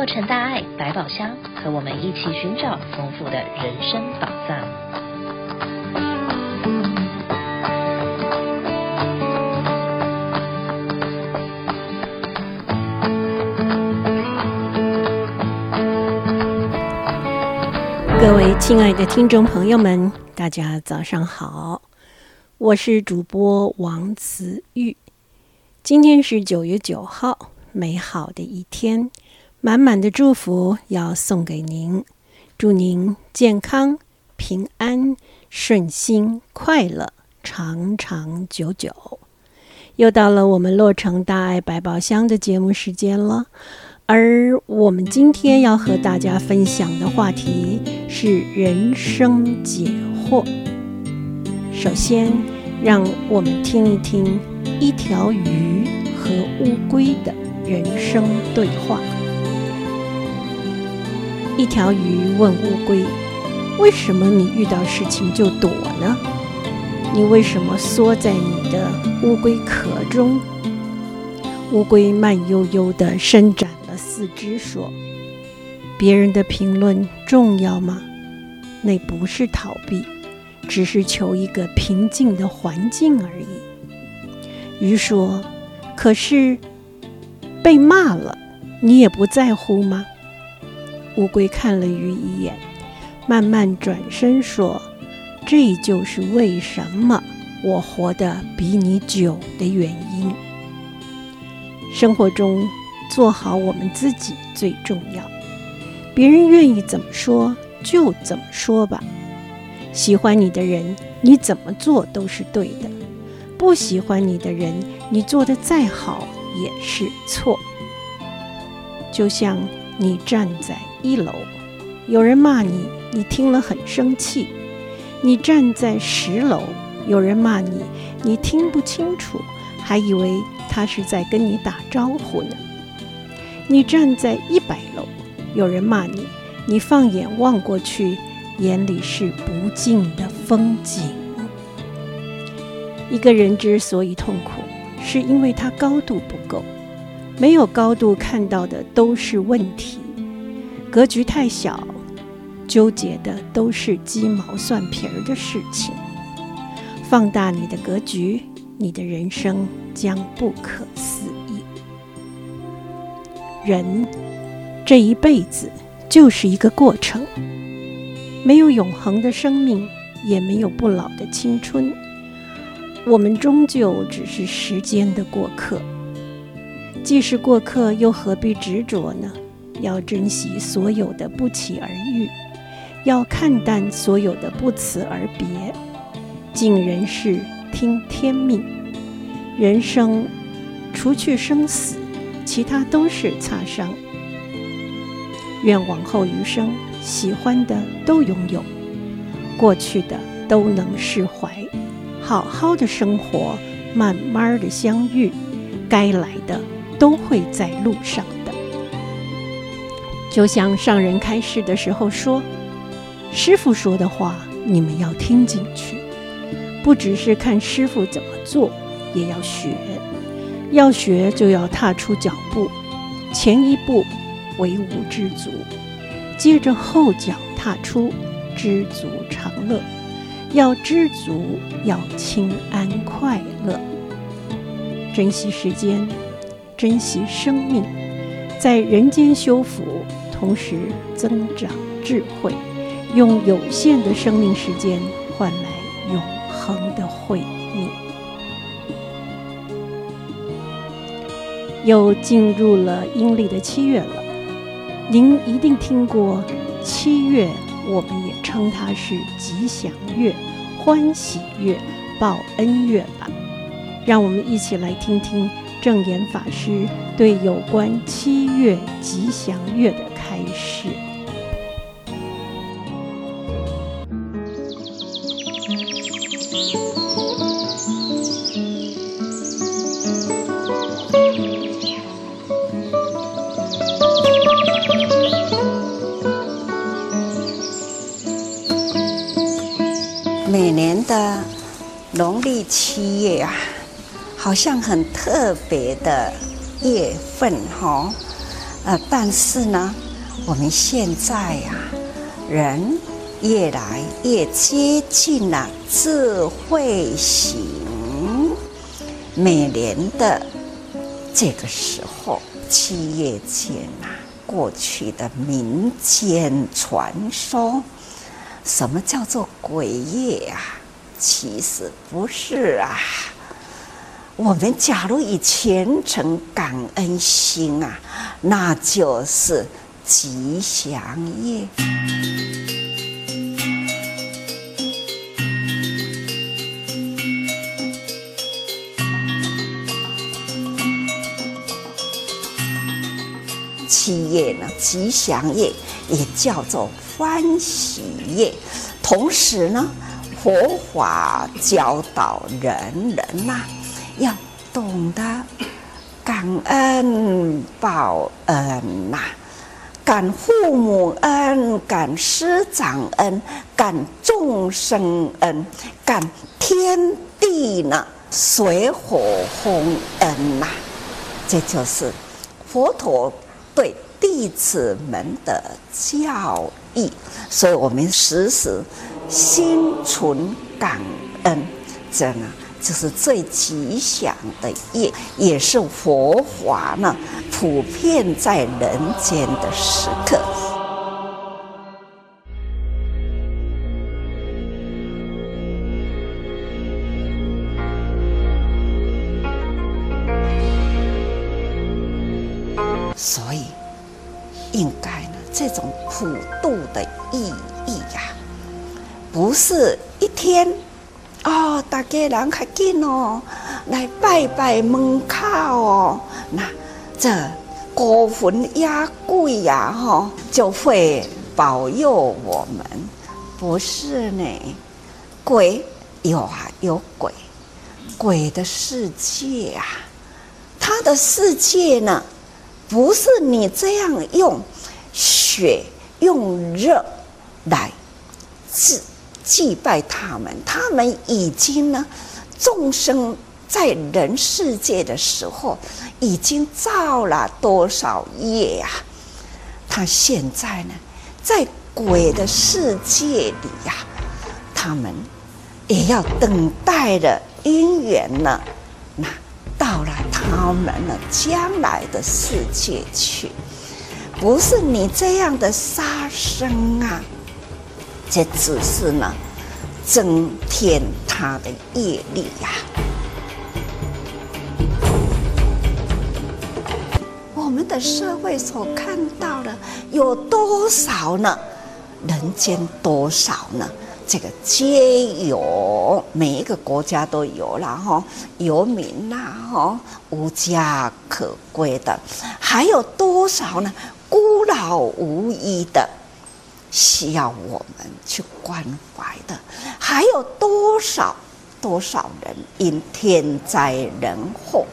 洛城大爱百宝箱，和我们一起寻找丰富的人生宝藏。各位亲爱的听众朋友们，大家早上好，我是主播王慈玉。今天是九月九号，美好的一天。满满的祝福要送给您，祝您健康、平安、顺心、快乐，长长久久。又到了我们洛城大爱百宝箱的节目时间了，而我们今天要和大家分享的话题是人生解惑。首先，让我们听一听一条鱼和乌龟的人生对话。一条鱼问乌龟：“为什么你遇到事情就躲呢？你为什么缩在你的乌龟壳中？”乌龟慢悠悠地伸展了四肢，说：“别人的评论重要吗？那不是逃避，只是求一个平静的环境而已。”鱼说：“可是被骂了，你也不在乎吗？”乌龟看了鱼一眼，慢慢转身说：“这就是为什么我活得比你久的原因。生活中，做好我们自己最重要。别人愿意怎么说就怎么说吧。喜欢你的人，你怎么做都是对的；不喜欢你的人，你做的再好也是错。就像你站在……”一楼，有人骂你，你听了很生气；你站在十楼，有人骂你，你听不清楚，还以为他是在跟你打招呼呢；你站在一百楼，有人骂你，你放眼望过去，眼里是不尽的风景。一个人之所以痛苦，是因为他高度不够，没有高度看到的都是问题。格局太小，纠结的都是鸡毛蒜皮儿的事情。放大你的格局，你的人生将不可思议。人这一辈子就是一个过程，没有永恒的生命，也没有不老的青春。我们终究只是时间的过客。既是过客，又何必执着呢？要珍惜所有的不期而遇，要看淡所有的不辞而别，尽人事，听天命。人生除去生死，其他都是擦伤。愿往后余生，喜欢的都拥有，过去的都能释怀，好好的生活，慢慢的相遇，该来的都会在路上。就像上人开示的时候说：“师傅说的话，你们要听进去，不只是看师傅怎么做，也要学。要学就要踏出脚步，前一步唯吾知足，接着后脚踏出，知足常乐。要知足，要轻安快乐，珍惜时间，珍惜生命，在人间修福。”同时增长智慧，用有限的生命时间换来永恒的慧命。又进入了阴历的七月了，您一定听过七月，我们也称它是吉祥月、欢喜月、报恩月吧？让我们一起来听听证严法师对有关七月吉祥月的。开始。每年的农历七月啊，好像很特别的月份哈。呃，但是呢，我们现在呀、啊，人越来越接近了智慧型。每年的这个时候，七月间呐，过去的民间传说，什么叫做鬼月啊？其实不是啊。我们假如以虔诚感恩心啊，那就是吉祥月。七月呢，吉祥月也叫做欢喜月。同时呢，佛法教导人人呐、啊。要懂得感恩报恩呐、啊，感父母恩，感师长恩，感众生恩，感天地呢水火风恩呐、这就是佛陀对弟子们的教义。所以我们时时心存感恩，这呢。这是最吉祥的月，也是佛法呢普遍在人间的时刻。所以，应该呢，这种普渡的意义呀，不是一天。哦，大家人较紧哦，来拜拜门口哦，那这孤魂野鬼呀，哈，就会保佑我们。不是呢，鬼有啊，有鬼，鬼的世界啊，他的世界呢，不是你这样用血用热来治。祭拜他们，他们已经呢，众生在人世界的时候，已经造了多少业呀？他现在呢，在鬼的世界里呀，他们也要等待的因缘呢，那到了他们呢将来的世界去，不是你这样的杀生啊。这只是呢，增添他的业力呀。我们的社会所看到的有多少呢？人间多少呢？这个皆有，每一个国家都有了哈，有名呐哈，无家可归的，还有多少呢？孤老无依的。需要我们去关怀的，还有多少多少人因天灾人祸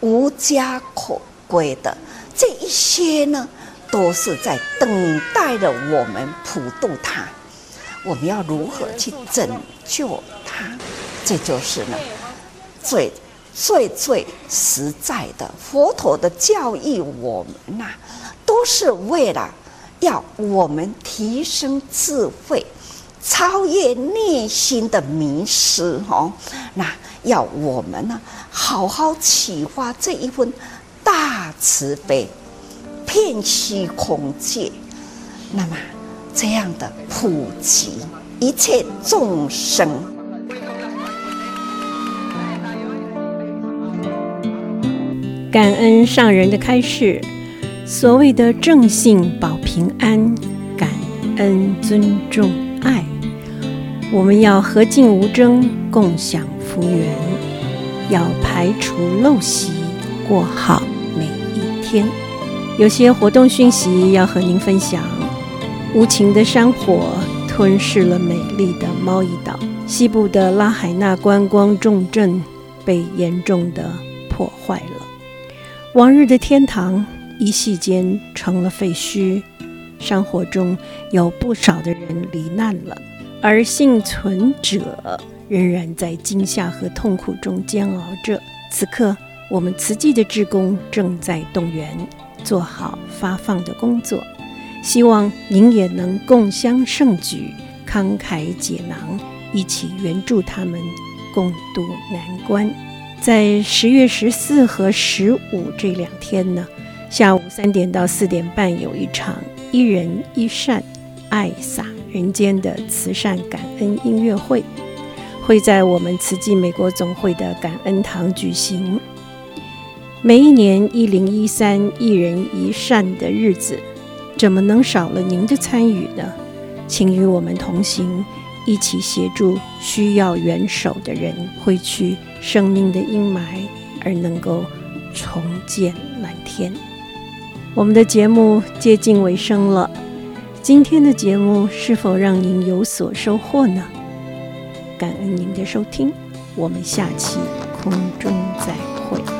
无家可归的？这一些呢，都是在等待着我们普渡他。我们要如何去拯救他？这就是呢，最最最实在的佛陀的教育。我们呐、都是为了。要我们提升智慧，超越内心的迷失哦。那要我们呢，好好启发这一份大慈悲，遍虚空界。那么这样的普及一切众生，感恩上人的开示。所谓的正信保平安，感恩尊重爱，我们要和敬无争，共享福缘，要排除陋习，过好每一天。有些活动讯息要和您分享：无情的山火吞噬了美丽的猫一岛，西部的拉海纳观光重镇被严重的破坏了，往日的天堂。一夕间成了废墟，山火中有不少的人罹难了，而幸存者仍然在惊吓和痛苦中煎熬着。此刻，我们慈济的志工正在动员，做好发放的工作。希望您也能共襄盛举，慷慨解囊，一起援助他们共度难关。在十月十四和十五这两天呢，下午三点到四点半有一场一人一善，爱洒人间的慈善感恩音乐会，会在我们慈济美国总会的感恩堂举行。每一年一零一三一人一善的日子，怎么能少了您的参与呢？请与我们同行，一起协助需要援手的人，挥去生命的阴霾，而能够重见蓝天。我们的节目接近尾声了，今天的节目是否让您有所收获呢？感恩您的收听，我们下期空中再会。